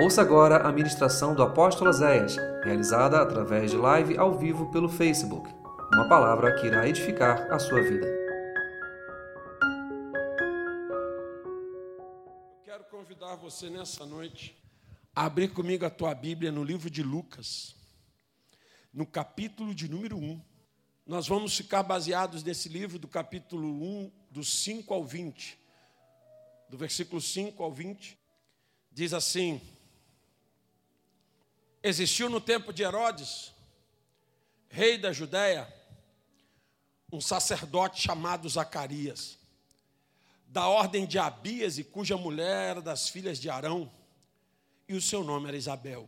Ouça agora a ministração do apóstolo Zéias, realizada através de live ao vivo pelo Facebook. Uma palavra que irá edificar a sua vida. Eu quero convidar você nessa noite a abrir comigo a tua Bíblia no livro de Lucas, no capítulo de número 1. Nós vamos ficar baseados nesse livro do capítulo 1, do 5 ao 20. Do versículo 5 ao 20, diz assim: Existiu no tempo de Herodes, rei da Judéia, um sacerdote chamado Zacarias, da ordem de Abias e cuja mulher era das filhas de Arão, e o seu nome era Isabel.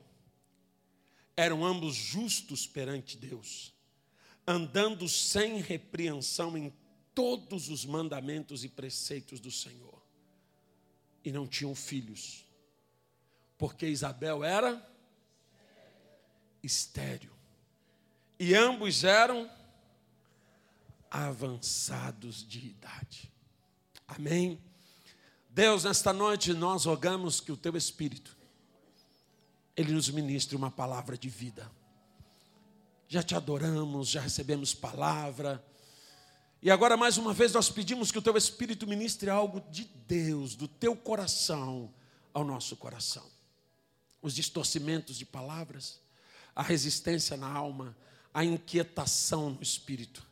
Eram ambos justos perante Deus, andando sem repreensão em todos os mandamentos e preceitos do Senhor. E não tinham filhos, porque Isabel era estéreo. E ambos eram avançados de idade. Amém. Deus, nesta noite nós rogamos que o teu Espírito, ele nos ministre uma palavra de vida. Já te adoramos, já recebemos palavra. E agora, mais uma vez, nós pedimos que o teu Espírito ministre algo de Deus, do teu coração, ao nosso coração. Os distorcimentos de palavras, a resistência na alma, a inquietação no espírito,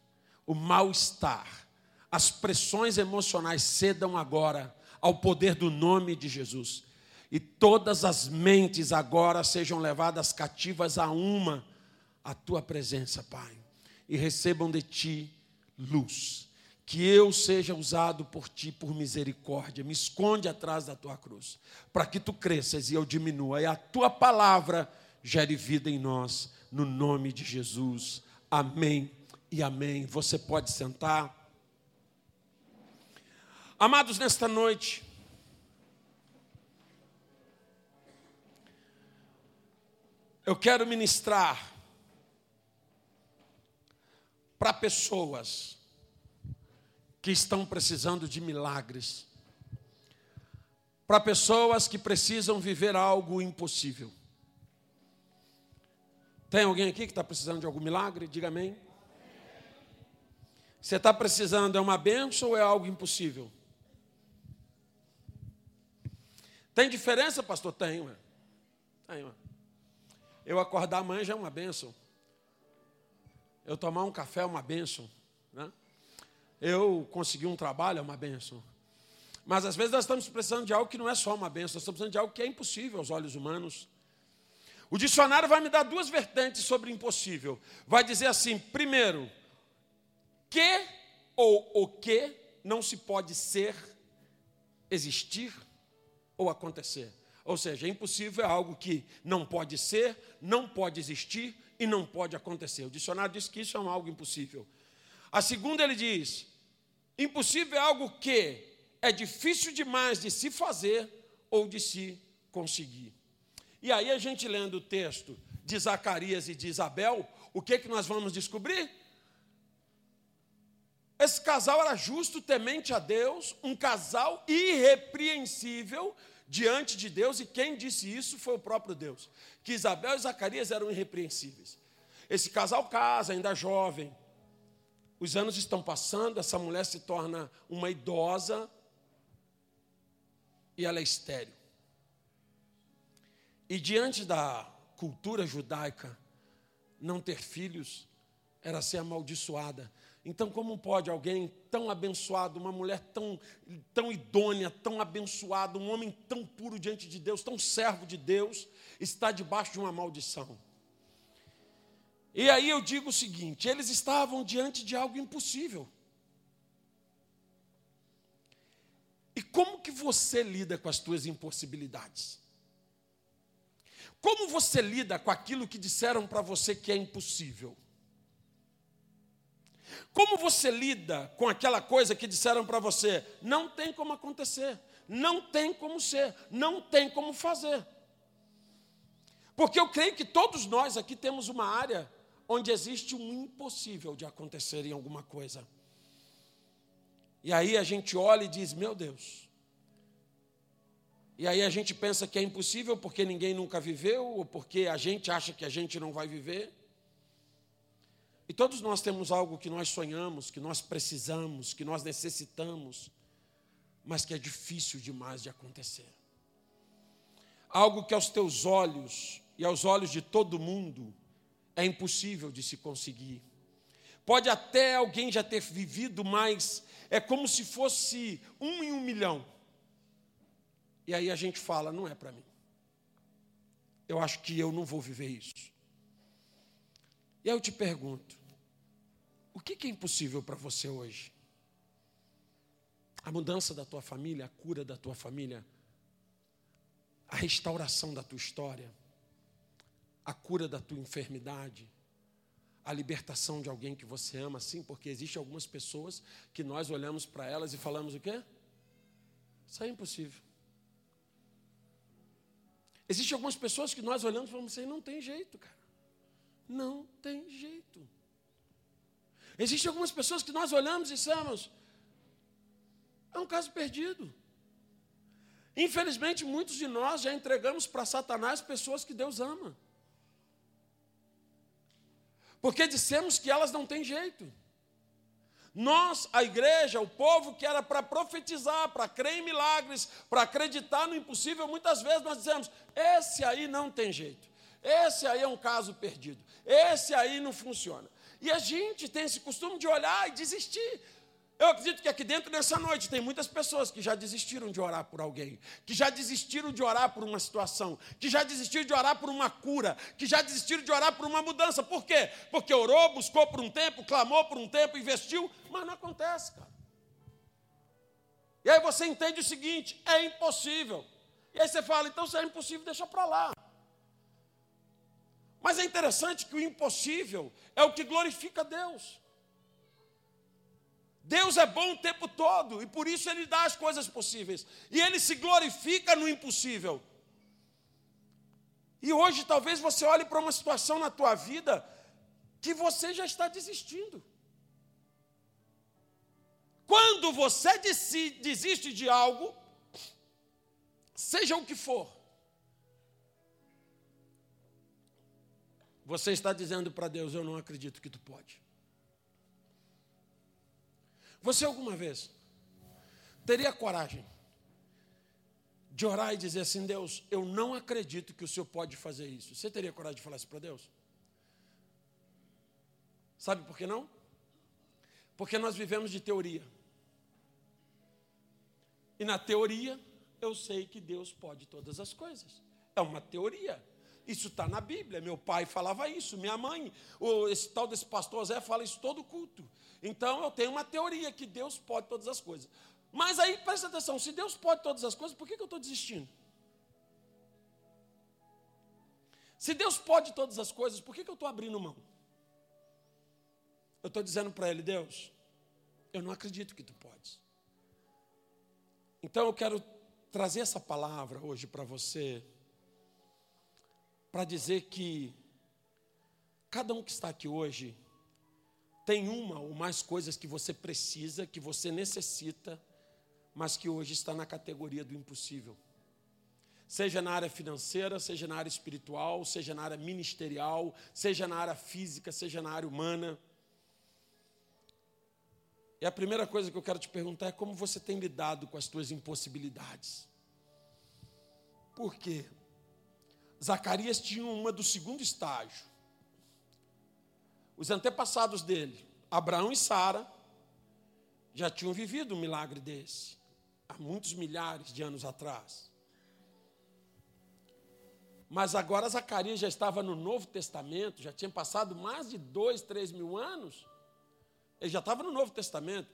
o mal-estar, as pressões emocionais cedam agora ao poder do nome de Jesus. E todas as mentes agora sejam levadas cativas a uma, a tua presença, Pai. E recebam de ti luz. Que eu seja usado por ti por misericórdia. Me esconde atrás da tua cruz, para que tu cresças e eu diminua. E a tua palavra gere vida em nós, no nome de Jesus. Amém e amém. Você pode sentar. Amados, nesta noite, eu quero ministrar para pessoas que estão precisando de milagres, para pessoas que precisam viver algo impossível. Tem alguém aqui que está precisando de algum milagre? Diga amém. Você está precisando é uma benção ou é algo impossível? Tem diferença, pastor? Tem, ué. Tem, ué. Eu acordar amanhã já é uma benção. Eu tomar um café é uma benção. Né? Eu conseguir um trabalho é uma benção. Mas às vezes nós estamos precisando de algo que não é só uma benção, nós estamos precisando de algo que é impossível aos olhos humanos. O dicionário vai me dar duas vertentes sobre impossível. Vai dizer assim: primeiro, que ou o que não se pode ser, existir ou acontecer. Ou seja, impossível é algo que não pode ser, não pode existir e não pode acontecer. O dicionário diz que isso é algo impossível. A segunda ele diz: impossível é algo que é difícil demais de se fazer ou de se conseguir. E aí a gente lendo o texto de Zacarias e de Isabel, o que, que nós vamos descobrir? Esse casal era justo, temente a Deus, um casal irrepreensível diante de Deus, e quem disse isso foi o próprio Deus, que Isabel e Zacarias eram irrepreensíveis. Esse casal casa, ainda jovem, os anos estão passando, essa mulher se torna uma idosa e ela é estéril. E diante da cultura judaica, não ter filhos era ser amaldiçoada. Então, como pode alguém tão abençoado, uma mulher tão, tão idônea, tão abençoada, um homem tão puro diante de Deus, tão servo de Deus, estar debaixo de uma maldição? E aí eu digo o seguinte: eles estavam diante de algo impossível. E como que você lida com as suas impossibilidades? Como você lida com aquilo que disseram para você que é impossível? Como você lida com aquela coisa que disseram para você, não tem como acontecer, não tem como ser, não tem como fazer? Porque eu creio que todos nós aqui temos uma área onde existe um impossível de acontecer em alguma coisa. E aí a gente olha e diz: Meu Deus, E aí a gente pensa que é impossível porque ninguém nunca viveu, ou porque a gente acha que a gente não vai viver. E todos nós temos algo que nós sonhamos, que nós precisamos, que nós necessitamos, mas que é difícil demais de acontecer. Algo que aos teus olhos e aos olhos de todo mundo é impossível de se conseguir. Pode até alguém já ter vivido, mas é como se fosse um em um milhão. E aí a gente fala, não é para mim. Eu acho que eu não vou viver isso. E aí eu te pergunto: o que é impossível para você hoje? A mudança da tua família, a cura da tua família, a restauração da tua história, a cura da tua enfermidade, a libertação de alguém que você ama, sim, porque existem algumas pessoas que nós olhamos para elas e falamos o quê? Isso é impossível. Existem algumas pessoas que nós olhamos e falamos assim, não tem jeito, cara. Não tem jeito. Existem algumas pessoas que nós olhamos e dissemos, é um caso perdido. Infelizmente, muitos de nós já entregamos para Satanás pessoas que Deus ama. Porque dissemos que elas não têm jeito. Nós, a igreja, o povo que era para profetizar, para crer em milagres, para acreditar no impossível, muitas vezes nós dizemos: esse aí não tem jeito, esse aí é um caso perdido, esse aí não funciona. E a gente tem esse costume de olhar e desistir. Eu acredito que aqui dentro nessa noite tem muitas pessoas que já desistiram de orar por alguém, que já desistiram de orar por uma situação, que já desistiram de orar por uma cura, que já desistiram de orar por uma mudança. Por quê? Porque orou, buscou por um tempo, clamou por um tempo, investiu, mas não acontece, cara. E aí você entende o seguinte: é impossível. E aí você fala, então se é impossível, deixa para lá. Mas é interessante que o impossível é o que glorifica Deus. Deus é bom o tempo todo e por isso Ele dá as coisas possíveis. E Ele se glorifica no impossível. E hoje talvez você olhe para uma situação na tua vida que você já está desistindo. Quando você desiste de algo, seja o que for, você está dizendo para Deus: Eu não acredito que tu pode. Você alguma vez teria coragem de orar e dizer assim: Deus, eu não acredito que o Senhor pode fazer isso? Você teria coragem de falar isso para Deus? Sabe por que não? Porque nós vivemos de teoria. E na teoria, eu sei que Deus pode todas as coisas. É uma teoria. Isso está na Bíblia. Meu pai falava isso, minha mãe, esse tal desse pastor Zé fala isso todo culto. Então eu tenho uma teoria que Deus pode todas as coisas. Mas aí presta atenção: se Deus pode todas as coisas, por que, que eu estou desistindo? Se Deus pode todas as coisas, por que, que eu estou abrindo mão? Eu estou dizendo para Ele, Deus, eu não acredito que tu podes. Então eu quero trazer essa palavra hoje para você para dizer que cada um que está aqui hoje tem uma ou mais coisas que você precisa, que você necessita, mas que hoje está na categoria do impossível. Seja na área financeira, seja na área espiritual, seja na área ministerial, seja na área física, seja na área humana. E a primeira coisa que eu quero te perguntar é como você tem lidado com as suas impossibilidades. Por quê? Zacarias tinha uma do segundo estágio. Os antepassados dele, Abraão e Sara, já tinham vivido um milagre desse, há muitos milhares de anos atrás. Mas agora Zacarias já estava no Novo Testamento, já tinha passado mais de dois, três mil anos. Ele já estava no Novo Testamento.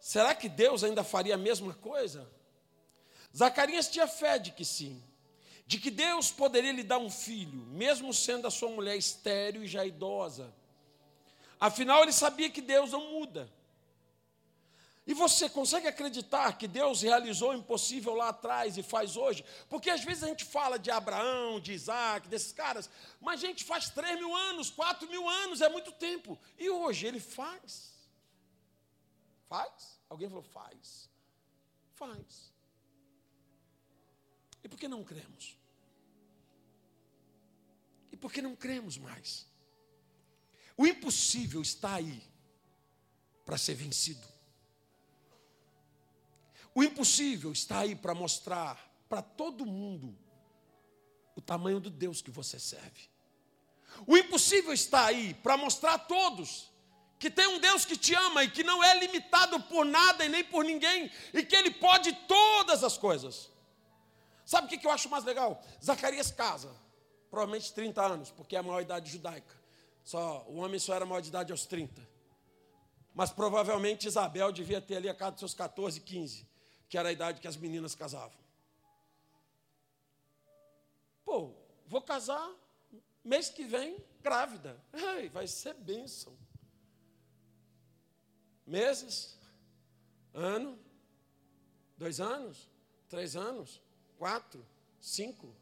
Será que Deus ainda faria a mesma coisa? Zacarias tinha fé de que sim, de que Deus poderia lhe dar um filho, mesmo sendo a sua mulher estéril e já idosa. Afinal, ele sabia que Deus não muda. E você consegue acreditar que Deus realizou o impossível lá atrás e faz hoje? Porque às vezes a gente fala de Abraão, de Isaac, desses caras, mas a gente faz três mil anos, quatro mil anos, é muito tempo. E hoje ele faz. Faz? Alguém falou, faz. Faz. por que não cremos? E por que não cremos mais? O impossível está aí para ser vencido. O impossível está aí para mostrar para todo mundo o tamanho do Deus que você serve. O impossível está aí para mostrar a todos que tem um Deus que te ama e que não é limitado por nada e nem por ninguém e que Ele pode todas as coisas. Sabe o que eu acho mais legal? Zacarias casa, provavelmente 30 anos, porque é a maior idade judaica. Só, o homem só era maior de idade aos 30. Mas provavelmente Isabel devia ter ali a casa dos seus 14, 15, que era a idade que as meninas casavam. Pô, vou casar mês que vem, grávida. Ai, vai ser bênção. Meses, ano, dois anos, três anos, quatro, cinco.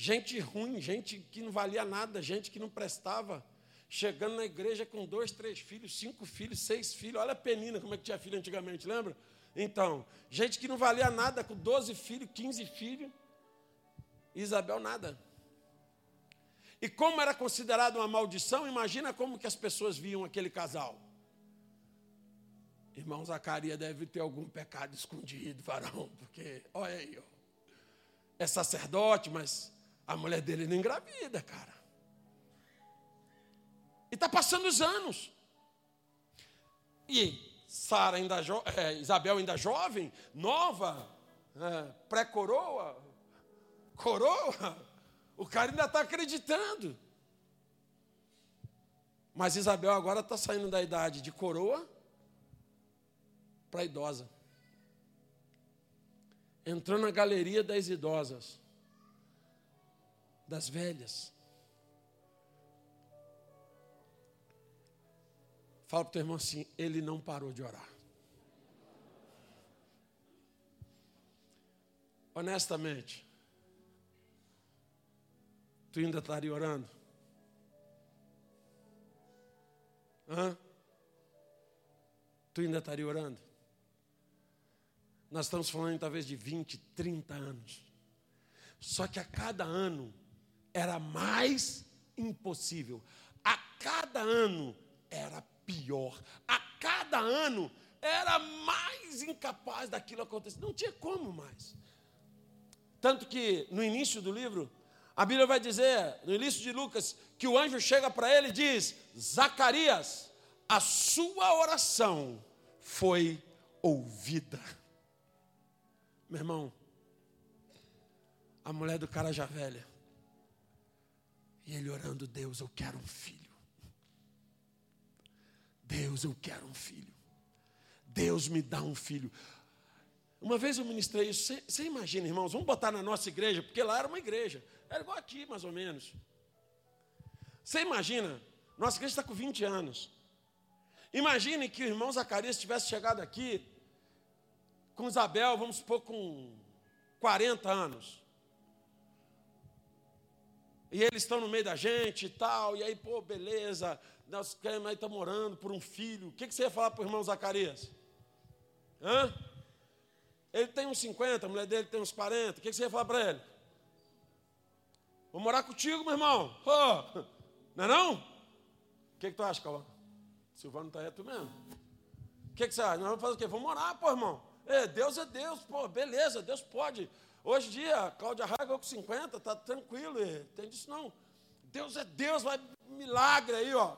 Gente ruim, gente que não valia nada, gente que não prestava. Chegando na igreja com dois, três filhos, cinco filhos, seis filhos. Olha a penina, como é que tinha filho antigamente, lembra? Então, gente que não valia nada, com 12 filhos, 15 filhos. Isabel nada. E como era considerado uma maldição, imagina como que as pessoas viam aquele casal. Irmão Zacarias deve ter algum pecado escondido, varão, porque, olha aí, ó, é sacerdote, mas a mulher dele não engravida, cara. E está passando os anos. E Sara ainda é, Isabel ainda jovem, nova, é, pré-coroa, coroa, o cara ainda está acreditando. Mas Isabel agora está saindo da idade de coroa para idosa. Entrou na galeria das idosas, das velhas. Fala para o teu irmão assim: ele não parou de orar. Honestamente, Tu ainda estaria orando? Hã? Tu ainda estaria orando? Nós estamos falando talvez de 20, 30 anos. Só que a cada ano era mais impossível. A cada ano era pior. A cada ano era mais incapaz daquilo acontecer. Não tinha como mais. Tanto que no início do livro, a Bíblia vai dizer, no início de Lucas, que o anjo chega para ele e diz: Zacarias, a sua oração foi ouvida. Meu irmão, a mulher do cara já velha, e ele orando: Deus, eu quero um filho. Deus, eu quero um filho. Deus me dá um filho. Uma vez eu ministrei isso. Você imagina, irmãos, vamos botar na nossa igreja, porque lá era uma igreja. Era igual aqui, mais ou menos. Você imagina, nossa igreja está com 20 anos. Imagine que o irmão Zacarias tivesse chegado aqui com Isabel, vamos supor, com 40 anos. E eles estão no meio da gente e tal, e aí, pô, beleza, nós queremos aí estar morando por um filho. O que, que você ia falar para o irmão Zacarias? Hã? Ele tem uns 50, a mulher dele tem uns 40. O que, que você ia falar para ele? Vou morar contigo, meu irmão. Oh, não é não? O que, que tu acha, Cauã? Silvano tá é tu mesmo. O que, que você acha? Nós vamos fazer o quê? Vamos morar, pô, irmão. É, Deus é Deus, pô, beleza, Deus pode. Hoje em dia, Cláudia Raga com 50, tá tranquilo, tem disso não. Deus é Deus, vai milagre aí, ó.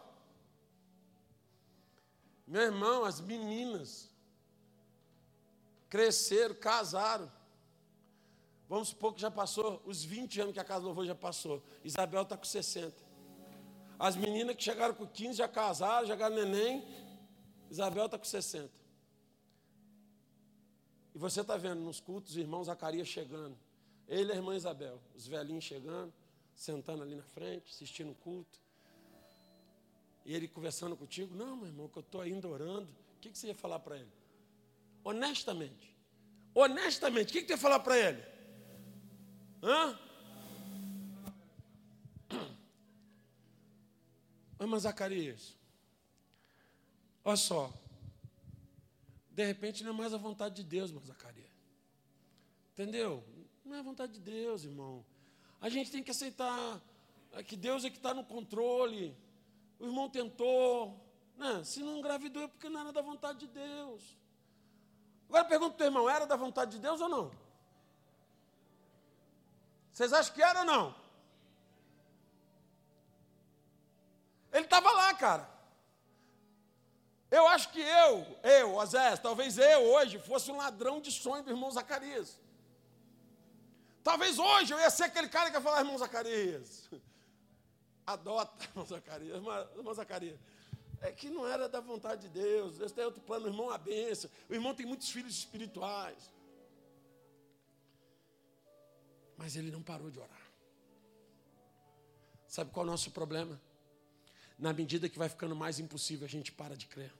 Meu irmão, as meninas cresceram, casaram. Vamos supor que já passou os 20 anos que a casa do louvor já passou. Isabel está com 60. As meninas que chegaram com 15 já casaram, já ganharam neném. Isabel está com 60. E você está vendo nos cultos, os irmãos Zacarias chegando. Ele e a irmã Isabel, os velhinhos chegando, sentando ali na frente, assistindo o culto. E ele conversando contigo. Não, meu irmão, que eu estou ainda orando. O que, que você ia falar para ele? Honestamente. Honestamente, o que, que você ia falar para ele? Hã? Mas Zacarias, olha só. De repente não é mais a vontade de Deus, mas Zacarias. Entendeu? Não é vontade de Deus, irmão. A gente tem que aceitar que Deus é que está no controle. O irmão tentou. Né? Se não engravidou é porque não era da vontade de Deus. Agora pergunta para o irmão: era da vontade de Deus ou não? Vocês acham que era ou não? Ele estava lá, cara. Eu acho que eu, eu, Osés, talvez eu hoje fosse um ladrão de sonho do irmão Zacarias. Talvez hoje eu ia ser aquele cara que ia falar, irmão Zacarias. Adota, irmão Zacarias, irmão Zacarias. É que não era da vontade de Deus. Deus tem outro plano, irmão a benção. O irmão tem muitos filhos espirituais. Mas ele não parou de orar. Sabe qual é o nosso problema? Na medida que vai ficando mais impossível, a gente para de crer.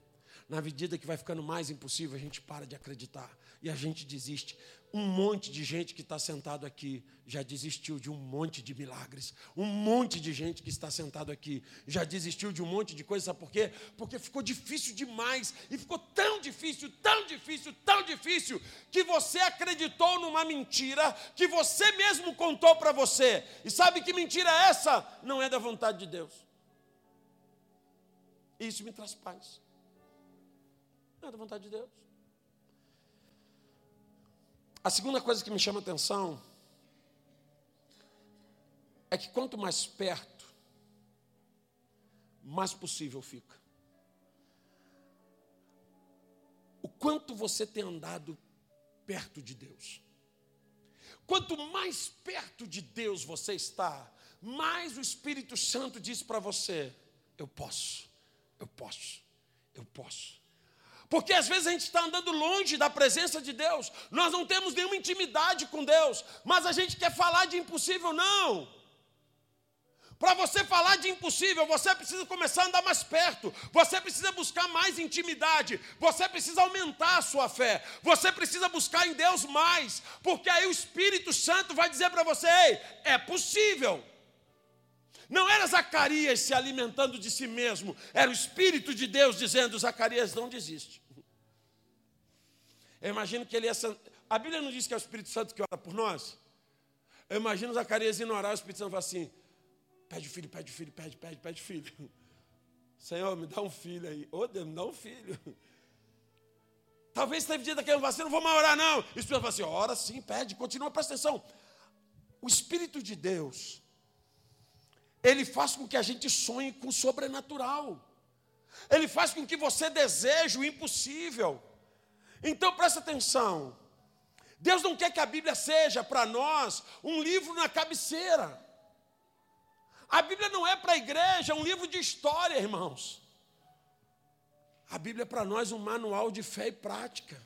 Na medida que vai ficando mais impossível, a gente para de acreditar e a gente desiste. Um monte de gente que está sentado aqui já desistiu de um monte de milagres. Um monte de gente que está sentado aqui já desistiu de um monte de coisas. Sabe por quê? Porque ficou difícil demais. E ficou tão difícil, tão difícil, tão difícil, que você acreditou numa mentira que você mesmo contou para você. E sabe que mentira é essa? Não é da vontade de Deus. Isso me traz paz. Não é da vontade de Deus. A segunda coisa que me chama a atenção é que quanto mais perto, mais possível fica. O quanto você tem andado perto de Deus. Quanto mais perto de Deus você está, mais o Espírito Santo diz para você: eu posso, eu posso, eu posso. Porque às vezes a gente está andando longe da presença de Deus, nós não temos nenhuma intimidade com Deus, mas a gente quer falar de impossível, não. Para você falar de impossível, você precisa começar a andar mais perto, você precisa buscar mais intimidade, você precisa aumentar a sua fé, você precisa buscar em Deus mais, porque aí o Espírito Santo vai dizer para você: Ei, é possível. Não era Zacarias se alimentando de si mesmo, era o Espírito de Deus dizendo: Zacarias, não desiste. Eu imagino que ele ia. A Bíblia não diz que é o Espírito Santo que ora por nós? Eu imagino Zacarias indo orar, o Espírito Santo fala assim: pede filho, pede filho, pede, pede, pede filho. Senhor, me dá um filho aí. Ô oh, Deus, me dá um filho. Talvez teve dia daquele vacilo, não vou mais orar, não. O Espírito fala assim: ora sim, pede, continua, presta atenção. O Espírito de Deus, ele faz com que a gente sonhe com o sobrenatural. Ele faz com que você deseje o impossível. Então presta atenção. Deus não quer que a Bíblia seja para nós um livro na cabeceira. A Bíblia não é para a igreja um livro de história, irmãos. A Bíblia é para nós um manual de fé e prática.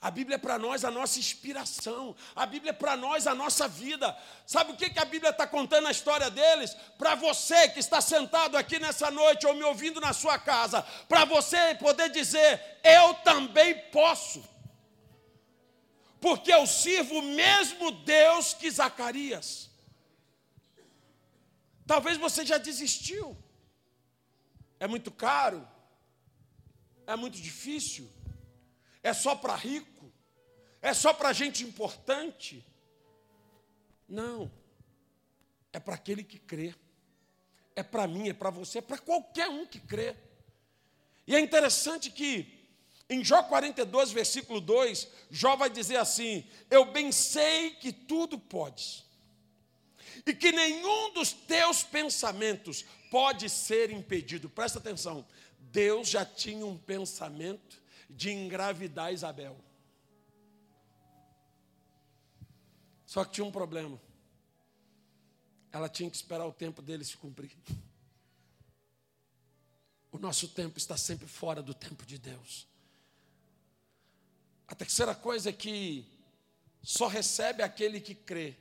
A Bíblia é para nós a nossa inspiração. A Bíblia é para nós a nossa vida. Sabe o que, que a Bíblia está contando a história deles? Para você que está sentado aqui nessa noite ou me ouvindo na sua casa, para você poder dizer: Eu também posso. Porque eu sirvo o mesmo Deus que Zacarias. Talvez você já desistiu. É muito caro. É muito difícil é só para rico? É só para gente importante? Não. É para aquele que crê. É para mim, é para você, é para qualquer um que crê. E é interessante que em Jó 42, versículo 2, Jó vai dizer assim: Eu bem sei que tudo podes, e que nenhum dos teus pensamentos pode ser impedido. Presta atenção, Deus já tinha um pensamento de engravidar Isabel. Só que tinha um problema. Ela tinha que esperar o tempo dele se cumprir. O nosso tempo está sempre fora do tempo de Deus. A terceira coisa é que só recebe aquele que crê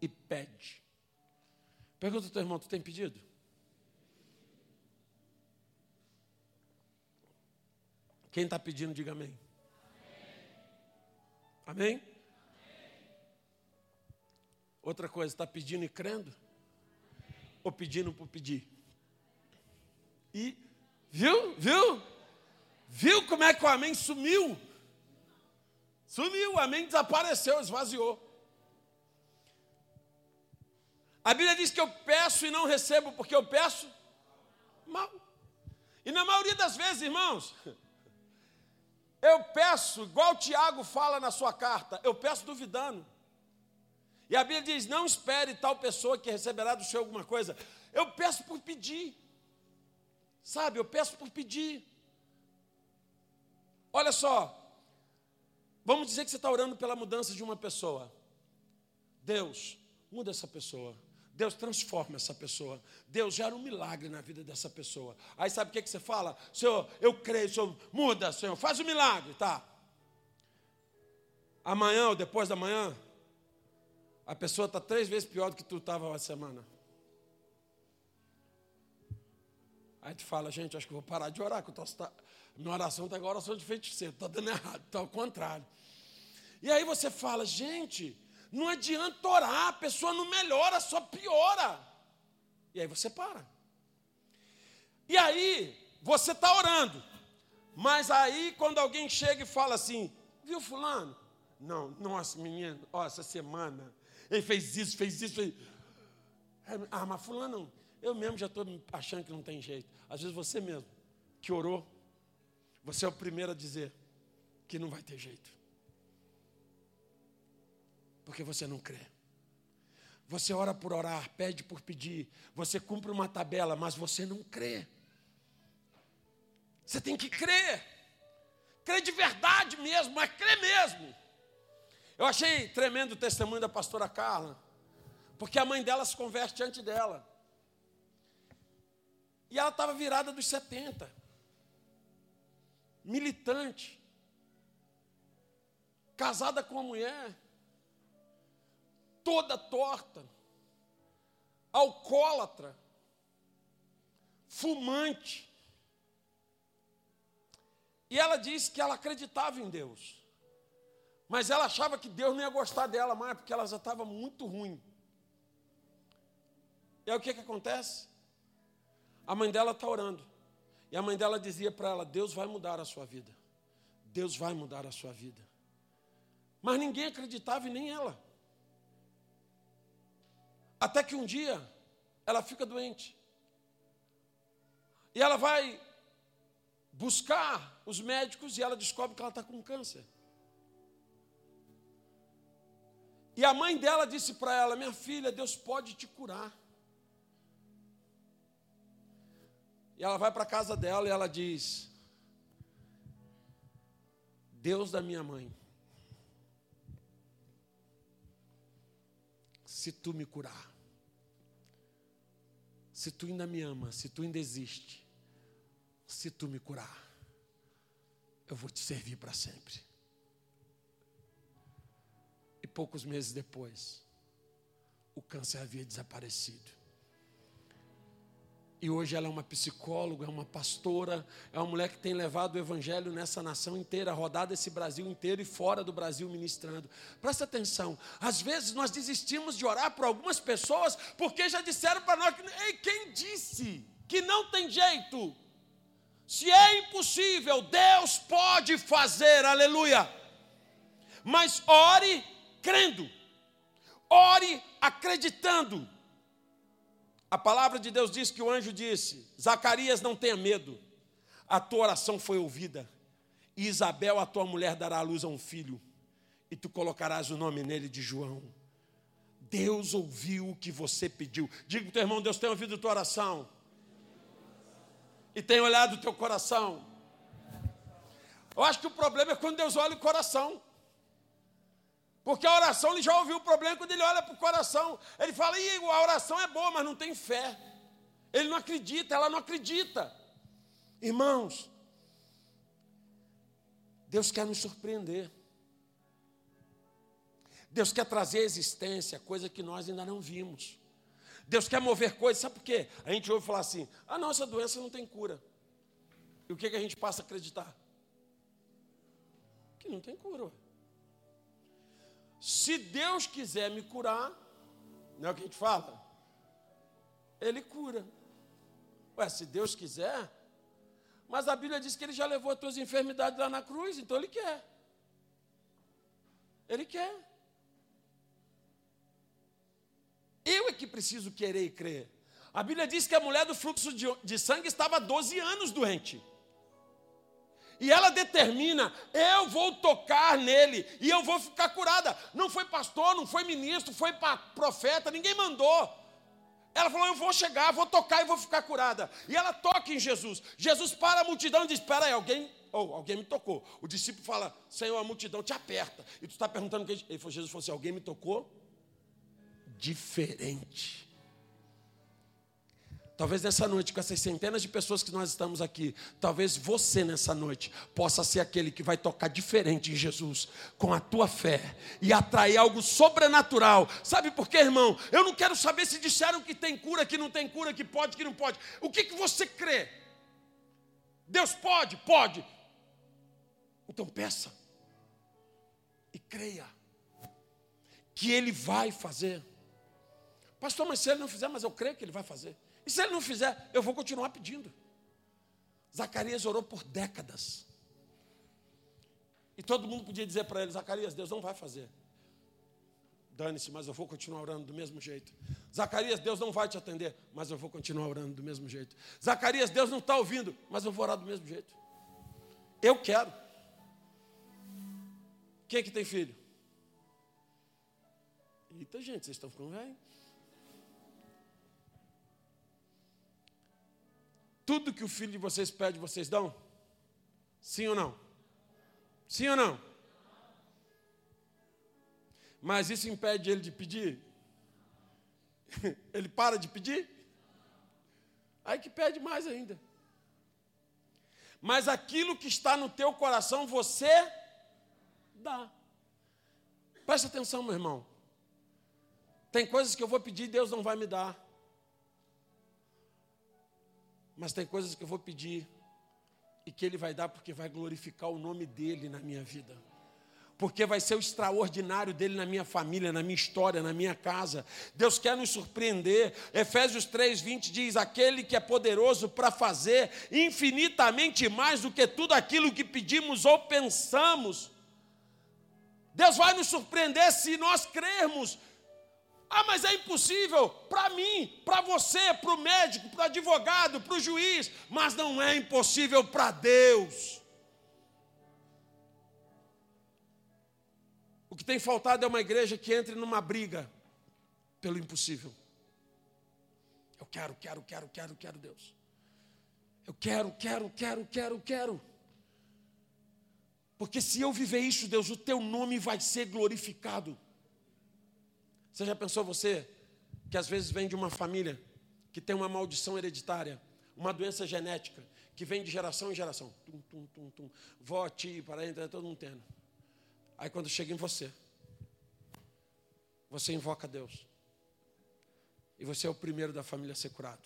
e pede. Pergunta ao teu irmão: tu tem pedido? Quem está pedindo, diga amém. Amém? amém? Outra coisa, está pedindo e crendo? Ou pedindo por pedir? E, viu? Viu? Viu como é que o amém sumiu? Sumiu, amém, desapareceu, esvaziou. A Bíblia diz que eu peço e não recebo porque eu peço mal. E na maioria das vezes, irmãos, eu peço, igual o Tiago fala na sua carta, eu peço duvidando. E a Bíblia diz: não espere tal pessoa que receberá do Senhor alguma coisa. Eu peço por pedir. Sabe, eu peço por pedir. Olha só, vamos dizer que você está orando pela mudança de uma pessoa. Deus, muda essa pessoa. Deus transforma essa pessoa. Deus gera um milagre na vida dessa pessoa. Aí sabe o que, que você fala? Senhor, eu creio, Senhor, muda, Senhor, faz o um milagre, tá? Amanhã ou depois da manhã, a pessoa está três vezes pior do que tu estava uma semana. Aí tu fala, gente, acho que vou parar de orar, que eu tô, tá, minha oração está igual oração de feiticeiro, está dando errado, está ao contrário. E aí você fala, gente, não adianta orar, a pessoa não melhora, só piora. E aí você para. E aí, você está orando. Mas aí, quando alguém chega e fala assim, viu fulano? Não, nossa, menino, ó, essa semana, ele fez isso, fez isso, fez... Ah, mas fulano, eu mesmo já estou achando que não tem jeito. Às vezes você mesmo, que orou, você é o primeiro a dizer que não vai ter jeito porque você não crê. Você ora por orar, pede por pedir, você cumpre uma tabela, mas você não crê. Você tem que crer. Crer de verdade mesmo, mas crer mesmo. Eu achei tremendo o testemunho da pastora Carla, porque a mãe dela se converte antes dela. E ela estava virada dos 70. Militante. Casada com uma mulher toda torta, alcoólatra, fumante. E ela disse que ela acreditava em Deus. Mas ela achava que Deus não ia gostar dela mais, porque ela já estava muito ruim. E aí o que, que acontece? A mãe dela está orando. E a mãe dela dizia para ela: Deus vai mudar a sua vida. Deus vai mudar a sua vida. Mas ninguém acreditava e nem ela. Até que um dia ela fica doente. E ela vai buscar os médicos e ela descobre que ela está com câncer. E a mãe dela disse para ela: Minha filha, Deus pode te curar. E ela vai para a casa dela e ela diz: Deus da minha mãe, se tu me curar, se tu ainda me ama, se tu ainda existe, se tu me curar, eu vou te servir para sempre. E poucos meses depois, o câncer havia desaparecido. E hoje ela é uma psicóloga, é uma pastora, é uma mulher que tem levado o evangelho nessa nação inteira, rodado esse Brasil inteiro e fora do Brasil ministrando. Presta atenção, às vezes nós desistimos de orar por algumas pessoas porque já disseram para nós Ei, quem disse que não tem jeito? Se é impossível, Deus pode fazer, aleluia. Mas ore crendo. Ore acreditando. A palavra de Deus diz que o anjo disse: Zacarias, não tenha medo, a tua oração foi ouvida, e Isabel, a tua mulher, dará à luz a um filho, e tu colocarás o nome nele de João. Deus ouviu o que você pediu. Diga para o teu irmão: Deus tem ouvido a tua oração, e tem olhado o teu coração. Eu acho que o problema é quando Deus olha o coração. Porque a oração ele já ouviu o problema quando ele olha para o coração. Ele fala, a oração é boa, mas não tem fé. Ele não acredita, ela não acredita. Irmãos, Deus quer nos surpreender. Deus quer trazer à existência coisa que nós ainda não vimos. Deus quer mover coisas, sabe por quê? A gente ouve falar assim: a nossa doença não tem cura. E o que, que a gente passa a acreditar? Que não tem cura. Se Deus quiser me curar, não é o que a gente fala? Ele cura. Ué, se Deus quiser. Mas a Bíblia diz que ele já levou as tuas enfermidades lá na cruz, então ele quer. Ele quer. Eu é que preciso querer e crer. A Bíblia diz que a mulher do fluxo de, de sangue estava 12 anos doente. E ela determina: eu vou tocar nele e eu vou ficar curada. Não foi pastor, não foi ministro, foi profeta, ninguém mandou. Ela falou: Eu vou chegar, vou tocar e vou ficar curada. E ela toca em Jesus. Jesus para a multidão e diz: Espera aí, alguém, ou oh, alguém me tocou. O discípulo fala: Senhor, a multidão te aperta. E tu está perguntando quem. Ele falou, Jesus falou assim: Alguém me tocou? Diferente. Talvez nessa noite, com essas centenas de pessoas que nós estamos aqui, talvez você nessa noite possa ser aquele que vai tocar diferente em Jesus, com a tua fé e atrair algo sobrenatural. Sabe por quê, irmão? Eu não quero saber se disseram que tem cura, que não tem cura, que pode, que não pode. O que, que você crê? Deus pode? Pode. Então peça e creia que Ele vai fazer. Pastor, mas se Ele não fizer, mas eu creio que Ele vai fazer. E se ele não fizer, eu vou continuar pedindo. Zacarias orou por décadas. E todo mundo podia dizer para ele: Zacarias, Deus não vai fazer. Dane-se, mas eu vou continuar orando do mesmo jeito. Zacarias, Deus não vai te atender, mas eu vou continuar orando do mesmo jeito. Zacarias, Deus não está ouvindo, mas eu vou orar do mesmo jeito. Eu quero. Quem é que tem filho? Eita, gente, vocês estão ficando velho. Tudo que o filho de vocês pede, vocês dão? Sim ou não? Sim ou não? Mas isso impede ele de pedir? Ele para de pedir? Aí que pede mais ainda. Mas aquilo que está no teu coração, você dá. Presta atenção, meu irmão. Tem coisas que eu vou pedir e Deus não vai me dar. Mas tem coisas que eu vou pedir e que Ele vai dar porque vai glorificar o nome dEle na minha vida. Porque vai ser o extraordinário dele na minha família, na minha história, na minha casa. Deus quer nos surpreender. Efésios 3:20 diz: "Aquele que é poderoso para fazer infinitamente mais do que tudo aquilo que pedimos ou pensamos". Deus vai nos surpreender se nós crermos ah, mas é impossível para mim, para você, para o médico, para o advogado, para o juiz, mas não é impossível para Deus. O que tem faltado é uma igreja que entre numa briga pelo impossível. Eu quero, quero, quero, quero, quero Deus. Eu quero, quero, quero, quero, quero. Porque se eu viver isso, Deus, o teu nome vai ser glorificado. Você já pensou você que às vezes vem de uma família que tem uma maldição hereditária, uma doença genética, que vem de geração em geração. Tum, tum, tum, tum. Vó, tio, parente, todo mundo tendo. Aí quando chega em você, você invoca Deus. E você é o primeiro da família a ser curado.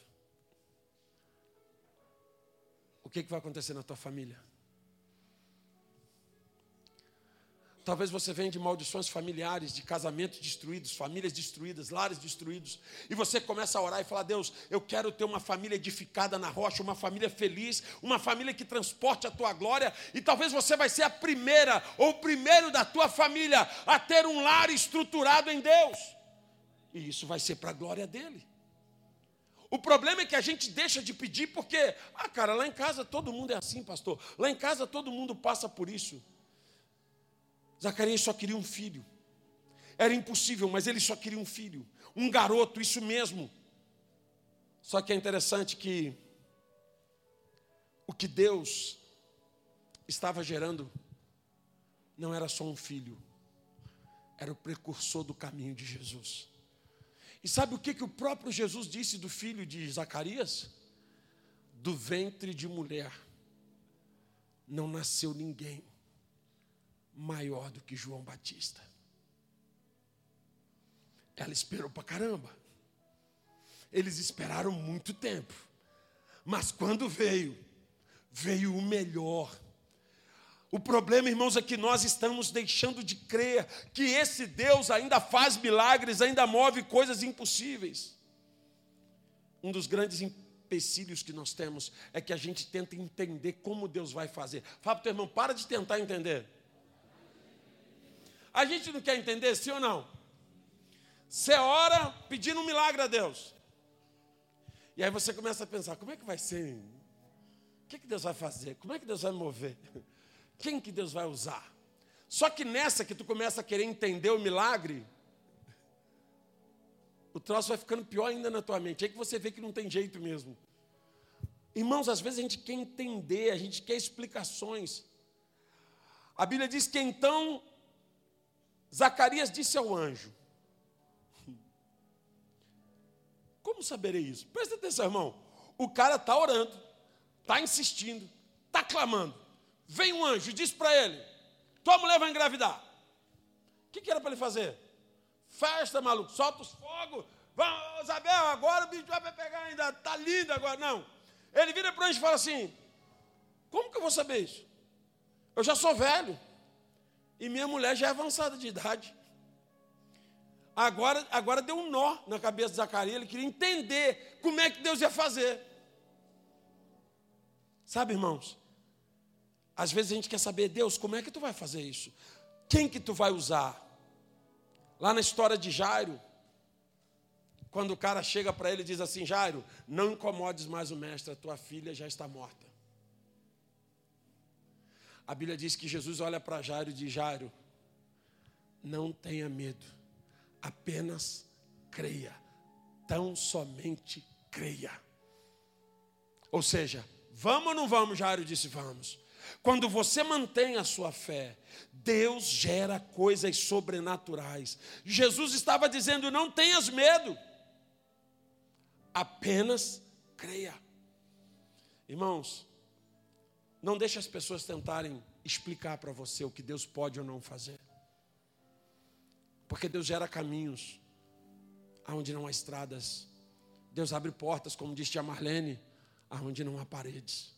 O que, que vai acontecer na tua família? Talvez você venha de maldições familiares, de casamentos destruídos, famílias destruídas, lares destruídos. E você começa a orar e falar: Deus, eu quero ter uma família edificada na rocha, uma família feliz, uma família que transporte a tua glória. E talvez você vai ser a primeira ou o primeiro da tua família a ter um lar estruturado em Deus. E isso vai ser para a glória dele. O problema é que a gente deixa de pedir porque, ah, cara, lá em casa todo mundo é assim, pastor. Lá em casa todo mundo passa por isso. Zacarias só queria um filho. Era impossível, mas ele só queria um filho. Um garoto, isso mesmo. Só que é interessante que o que Deus estava gerando não era só um filho, era o precursor do caminho de Jesus. E sabe o que, que o próprio Jesus disse do filho de Zacarias? Do ventre de mulher não nasceu ninguém maior do que João Batista. Ela esperou para caramba. Eles esperaram muito tempo. Mas quando veio, veio o melhor. O problema, irmãos, é que nós estamos deixando de crer que esse Deus ainda faz milagres, ainda move coisas impossíveis. Um dos grandes empecilhos que nós temos é que a gente tenta entender como Deus vai fazer. Fala para o teu irmão, para de tentar entender. A gente não quer entender, sim ou não? Você ora pedindo um milagre a Deus. E aí você começa a pensar, como é que vai ser? O que, que Deus vai fazer? Como é que Deus vai mover? Quem que Deus vai usar? Só que nessa que tu começa a querer entender o milagre, o troço vai ficando pior ainda na tua mente. É que você vê que não tem jeito mesmo. Irmãos, às vezes a gente quer entender, a gente quer explicações. A Bíblia diz que então Zacarias disse ao anjo: Como saberei isso? Presta atenção, irmão. O cara está orando, está insistindo, está clamando. Vem um anjo e diz para ele: Tua mulher vai engravidar. O que, que era para ele fazer? Festa, maluco, solta os fogos. Vamos, Isabel, agora o bicho vai pegar ainda. Está lindo agora. Não. Ele vira para o anjo e fala assim: Como que eu vou saber isso? Eu já sou velho. E minha mulher já é avançada de idade. Agora, agora deu um nó na cabeça de Zacarias, ele queria entender como é que Deus ia fazer. Sabe, irmãos? Às vezes a gente quer saber, Deus, como é que tu vai fazer isso? Quem que tu vai usar? Lá na história de Jairo, quando o cara chega para ele e diz assim: Jairo, não incomodes mais o mestre, a tua filha já está morta. A Bíblia diz que Jesus olha para Jairo e diz: Jairo, não tenha medo apenas creia, tão somente creia. Ou seja, vamos ou não vamos? Jairo disse: vamos. Quando você mantém a sua fé, Deus gera coisas sobrenaturais. Jesus estava dizendo: não tenhas medo, apenas creia. Irmãos, não deixe as pessoas tentarem explicar para você o que Deus pode ou não fazer. Porque Deus gera caminhos aonde não há estradas. Deus abre portas, como disse a Marlene, aonde não há paredes.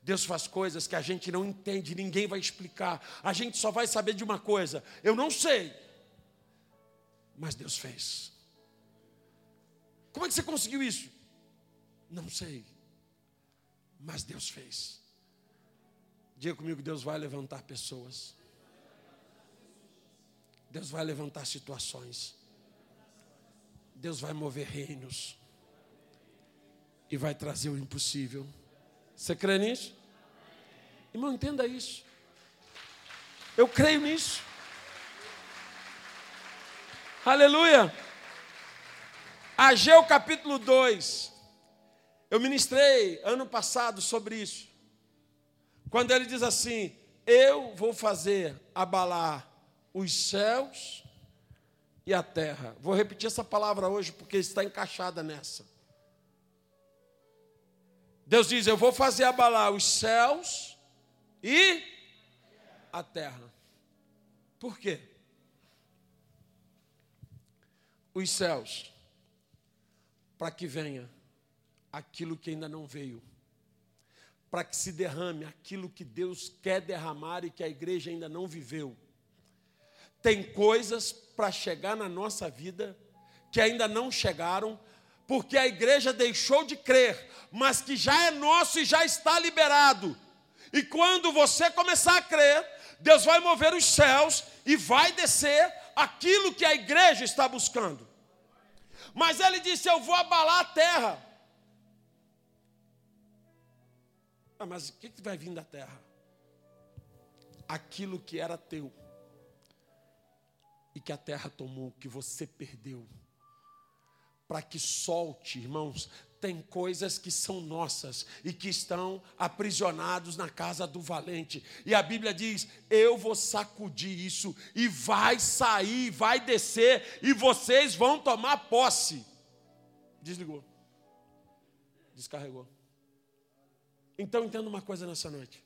Deus faz coisas que a gente não entende, ninguém vai explicar. A gente só vai saber de uma coisa: eu não sei, mas Deus fez. Como é que você conseguiu isso? Não sei, mas Deus fez. Diga comigo: Deus vai levantar pessoas. Deus vai levantar situações. Deus vai mover reinos. E vai trazer o impossível. Você crê nisso? Irmão, entenda isso. Eu creio nisso. Aleluia. Ageu capítulo 2. Eu ministrei ano passado sobre isso. Quando ele diz assim: Eu vou fazer abalar os céus e a terra. Vou repetir essa palavra hoje porque está encaixada nessa. Deus diz: Eu vou fazer abalar os céus e a terra. Por quê? Os céus, para que venha aquilo que ainda não veio, para que se derrame aquilo que Deus quer derramar e que a igreja ainda não viveu tem coisas para chegar na nossa vida que ainda não chegaram, porque a igreja deixou de crer, mas que já é nosso e já está liberado. E quando você começar a crer, Deus vai mover os céus e vai descer aquilo que a igreja está buscando. Mas ele disse: Eu vou abalar a terra. Ah, mas o que, que vai vir da terra? Aquilo que era teu e que a terra tomou, que você perdeu. Para que solte, irmãos, tem coisas que são nossas e que estão aprisionados na casa do valente. E a Bíblia diz: Eu vou sacudir isso e vai sair, vai descer e vocês vão tomar posse. Desligou. Descarregou. Então entenda uma coisa nessa noite.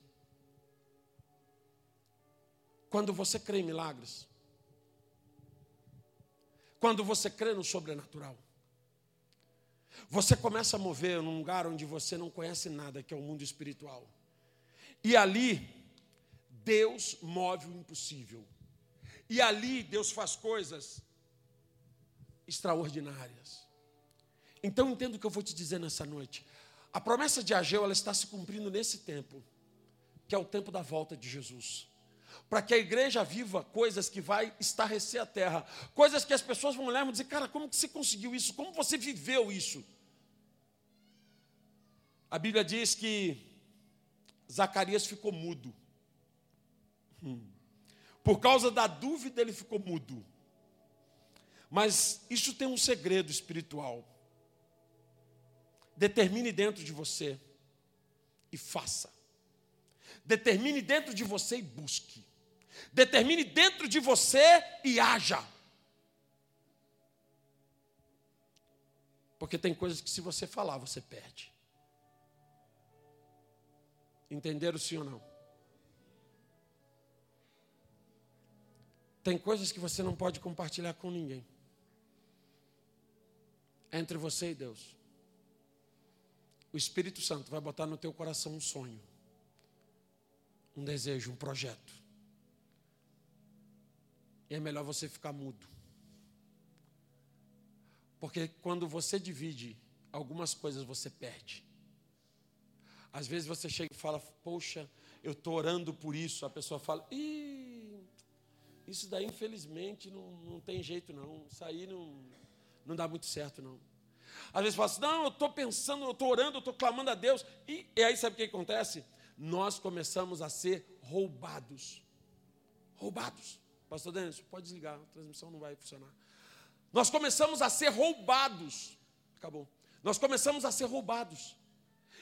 Quando você crê em milagres, quando você crê no sobrenatural. Você começa a mover num lugar onde você não conhece nada, que é o mundo espiritual. E ali, Deus move o impossível. E ali, Deus faz coisas extraordinárias. Então, entendo o que eu vou te dizer nessa noite. A promessa de Ageu, ela está se cumprindo nesse tempo, que é o tempo da volta de Jesus. para que a igreja viva coisas que vai estarrecer a terra, coisas que as pessoas vão olhar e vão dizer, cara, como que você conseguiu isso? Como você viveu isso? A Bíblia diz que Zacarias ficou mudo. Hum. Por causa da dúvida, ele ficou mudo. Mas isso tem um segredo espiritual. Determine dentro de você e faça. Determine dentro de você e busque. Determine dentro de você e haja. Porque tem coisas que se você falar, você perde. Entenderam sim ou não? Tem coisas que você não pode compartilhar com ninguém. É entre você e Deus. O Espírito Santo vai botar no teu coração um sonho, um desejo, um projeto. E é melhor você ficar mudo. Porque quando você divide algumas coisas, você perde. Às vezes você chega e fala, poxa, eu estou orando por isso. A pessoa fala, isso daí infelizmente não, não tem jeito não. Isso aí não, não dá muito certo não. Às vezes fala assim, não, eu estou pensando, eu estou orando, eu estou clamando a Deus. E, e aí sabe o que acontece? Nós começamos a ser roubados. Roubados. Pastor Denis, pode desligar, a transmissão não vai funcionar. Nós começamos a ser roubados. Acabou. Nós começamos a ser roubados.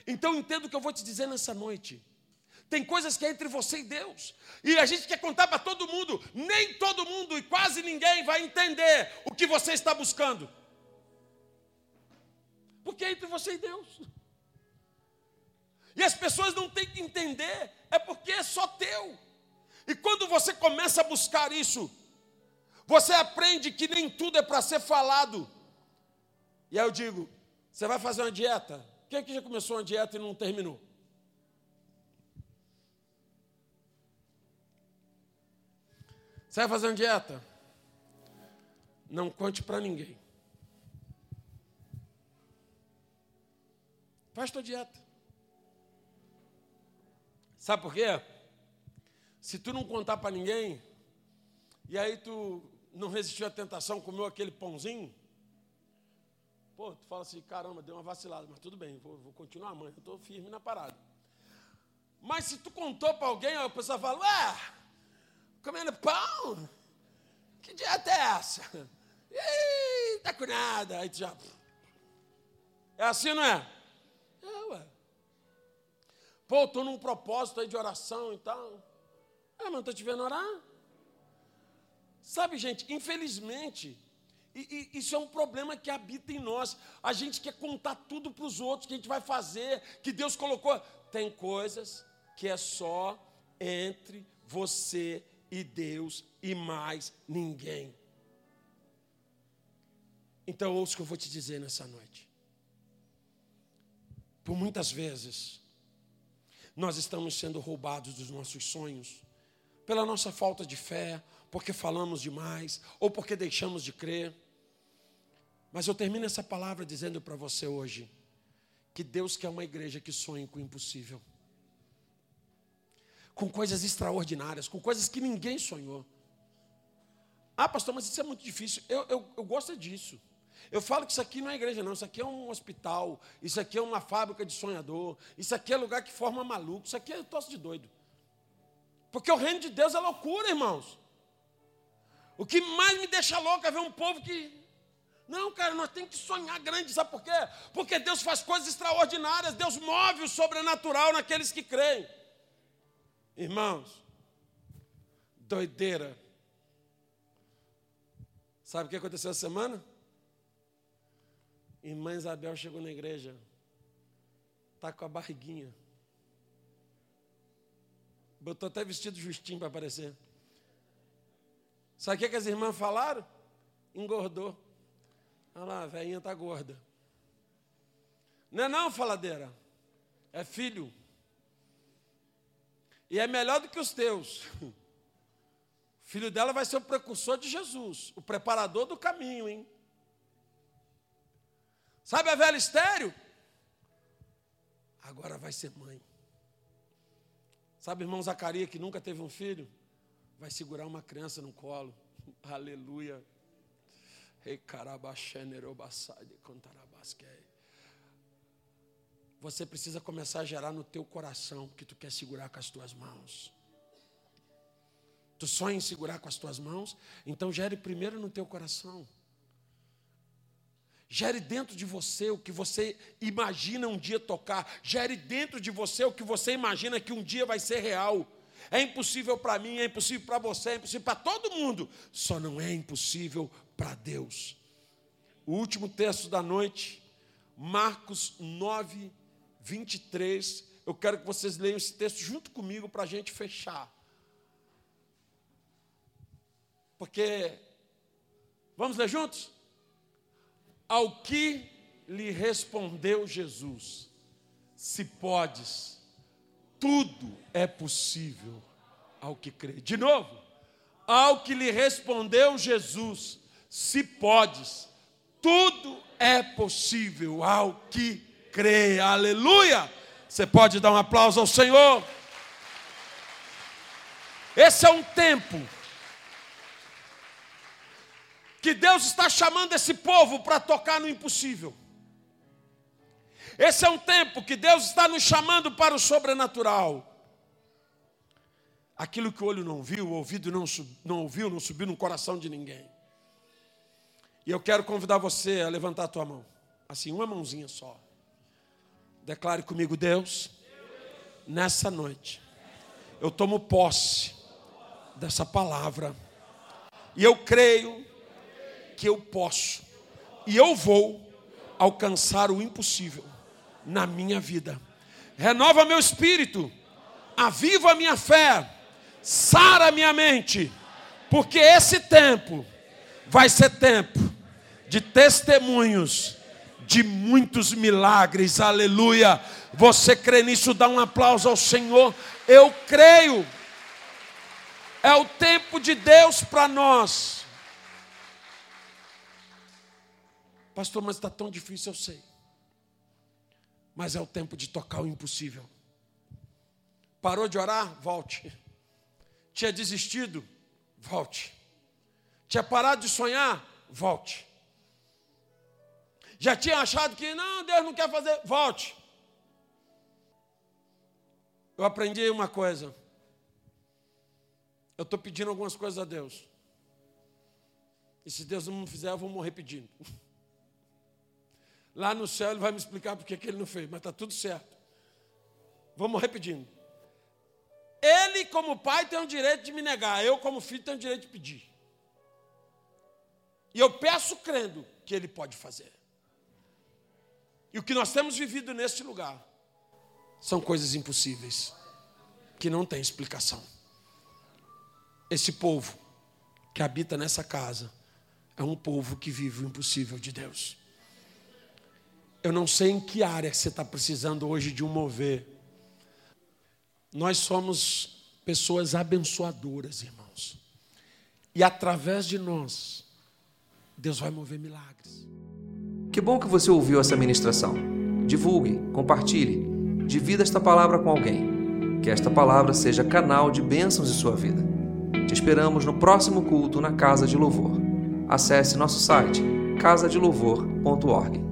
Então entenda o que eu vou te dizer nessa noite. Tem coisas que é entre você e Deus. E a gente quer contar para todo mundo. Nem todo mundo e quase ninguém vai entender o que você está buscando. Porque é entre você e Deus. E as pessoas não têm que entender, é porque é só teu. E quando você começa a buscar isso, você aprende que nem tudo é para ser falado. E aí eu digo: você vai fazer uma dieta? Quem aqui já começou uma dieta e não terminou? Você vai fazer uma dieta? Não conte para ninguém. Faz tua dieta. Sabe por quê? Se tu não contar para ninguém, e aí tu não resistiu à tentação, comeu aquele pãozinho, Pô, tu fala assim, caramba, deu uma vacilada, mas tudo bem, vou, vou continuar mãe, eu estou firme na parada. Mas se tu contou para alguém, a pessoa fala, ué, comendo pão? Que dieta é essa? Ih, tá com nada. Aí tu já. É assim, não é? É, ué. Pô, estou num propósito aí de oração e tal. Ah, mas não estou te vendo orar. Sabe, gente, infelizmente, e, e, isso é um problema que habita em nós. A gente quer contar tudo para os outros que a gente vai fazer, que Deus colocou. Tem coisas que é só entre você e Deus e mais ninguém. Então ouça o que eu vou te dizer nessa noite. Por muitas vezes, nós estamos sendo roubados dos nossos sonhos, pela nossa falta de fé, porque falamos demais, ou porque deixamos de crer. Mas eu termino essa palavra dizendo para você hoje que Deus quer uma igreja que sonhe com o impossível, com coisas extraordinárias, com coisas que ninguém sonhou. Ah, pastor, mas isso é muito difícil. Eu, eu, eu gosto disso. Eu falo que isso aqui não é igreja, não. Isso aqui é um hospital. Isso aqui é uma fábrica de sonhador. Isso aqui é lugar que forma maluco. Isso aqui é tosse de doido. Porque o reino de Deus é loucura, irmãos. O que mais me deixa louco é ver um povo que não, cara, nós temos que sonhar grande, sabe por quê? Porque Deus faz coisas extraordinárias, Deus move o sobrenatural naqueles que creem. Irmãos, doideira. Sabe o que aconteceu essa semana? Irmã Isabel chegou na igreja, está com a barriguinha. Botou até vestido justinho para aparecer. Sabe o que, que as irmãs falaram? Engordou. Olha lá, a velhinha está gorda. Não é não, faladeira. É filho. E é melhor do que os teus. O filho dela vai ser o precursor de Jesus, o preparador do caminho, hein? Sabe a velha estéreo? Agora vai ser mãe. Sabe, irmão Zacarias, que nunca teve um filho? vai segurar uma criança no colo. Aleluia. Você precisa começar a gerar no teu coração que tu quer segurar com as tuas mãos. Tu sonha em segurar com as tuas mãos? Então gere primeiro no teu coração. Gere dentro de você o que você imagina um dia tocar. Gere dentro de você o que você imagina que um dia vai ser real. É impossível para mim, é impossível para você, é impossível para todo mundo. Só não é impossível para Deus. O último texto da noite, Marcos 9, 23. Eu quero que vocês leiam esse texto junto comigo para a gente fechar. Porque, vamos ler juntos? Ao que lhe respondeu Jesus: Se podes, tudo é possível ao que crê. De novo, ao que lhe respondeu Jesus: Se podes, tudo é possível ao que crê. Aleluia! Você pode dar um aplauso ao Senhor. Esse é um tempo que Deus está chamando esse povo para tocar no impossível. Esse é um tempo que Deus está nos chamando para o sobrenatural. Aquilo que o olho não viu, o ouvido não, não ouviu, não subiu no coração de ninguém. E eu quero convidar você a levantar a tua mão. Assim, uma mãozinha só. Declare comigo, Deus, nessa noite, eu tomo posse dessa palavra. E eu creio que eu posso e eu vou alcançar o impossível na minha vida. Renova meu espírito, aviva minha fé, sara minha mente, porque esse tempo vai ser tempo de testemunhos de muitos milagres. Aleluia. Você crê nisso? Dá um aplauso ao Senhor. Eu creio. É o tempo de Deus para nós. Pastor, mas está tão difícil, eu sei. Mas é o tempo de tocar o impossível. Parou de orar? Volte. Tinha desistido? Volte. Tinha parado de sonhar? Volte. Já tinha achado que não, Deus não quer fazer? Volte. Eu aprendi uma coisa. Eu estou pedindo algumas coisas a Deus. E se Deus não fizer, eu vou morrer pedindo. Lá no céu ele vai me explicar porque que ele não fez, mas está tudo certo. Vamos repetindo. Ele, como pai, tem o direito de me negar. Eu, como filho, tenho o direito de pedir. E eu peço crendo que ele pode fazer. E o que nós temos vivido neste lugar são coisas impossíveis, que não tem explicação. Esse povo que habita nessa casa é um povo que vive o impossível de Deus. Eu não sei em que área você está precisando hoje de um mover. Nós somos pessoas abençoadoras, irmãos. E através de nós, Deus vai mover milagres. Que bom que você ouviu essa ministração. Divulgue, compartilhe, divida esta palavra com alguém. Que esta palavra seja canal de bênçãos em sua vida. Te esperamos no próximo culto na Casa de Louvor. Acesse nosso site casadelouvor.org.